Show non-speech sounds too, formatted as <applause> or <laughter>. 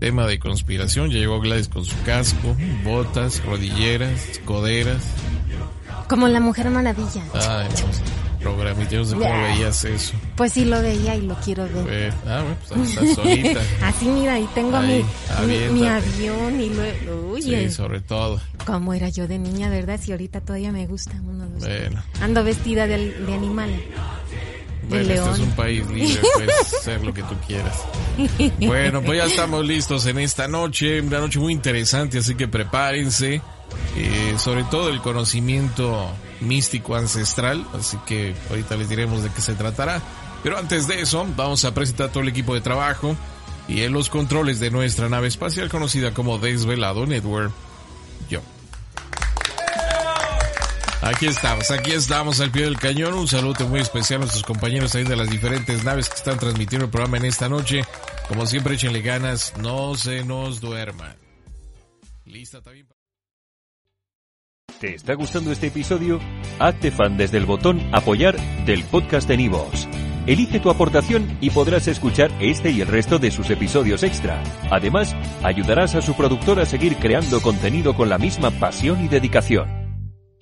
tema de conspiración. Ya llegó Gladys con su casco, botas, rodilleras, coderas. Como la Mujer Maravilla. Ay, no, programitos de cómo veías eso. Pues sí lo veía y lo quiero ver. Pues, ah, bueno, pues estás solita. <laughs> Así mira, ahí tengo Ahí, mi, mi, mi avión y luego, oye, Sí, sobre todo. cómo era yo de niña, ¿verdad? Si ahorita todavía me gusta uno dos. Bueno, Ando vestida de, de animal. Bueno, este león. es un país libre, puedes <laughs> hacer lo que tú quieras. Bueno, pues ya estamos listos en esta noche, una noche muy interesante, así que prepárense, eh, sobre todo el conocimiento místico ancestral, así que ahorita les diremos de qué se tratará. Pero antes de eso, vamos a presentar todo el equipo de trabajo y en los controles de nuestra nave espacial conocida como Desvelado Network, Aquí estamos, aquí estamos al pie del cañón. Un saludo muy especial a nuestros compañeros ahí de las diferentes naves que están transmitiendo el programa en esta noche. Como siempre, échenle ganas, no se nos duerman. Lista también. ¿Te está gustando este episodio? Hazte fan desde el botón Apoyar del podcast de Nivos. Elige tu aportación y podrás escuchar este y el resto de sus episodios extra. Además, ayudarás a su productor a seguir creando contenido con la misma pasión y dedicación.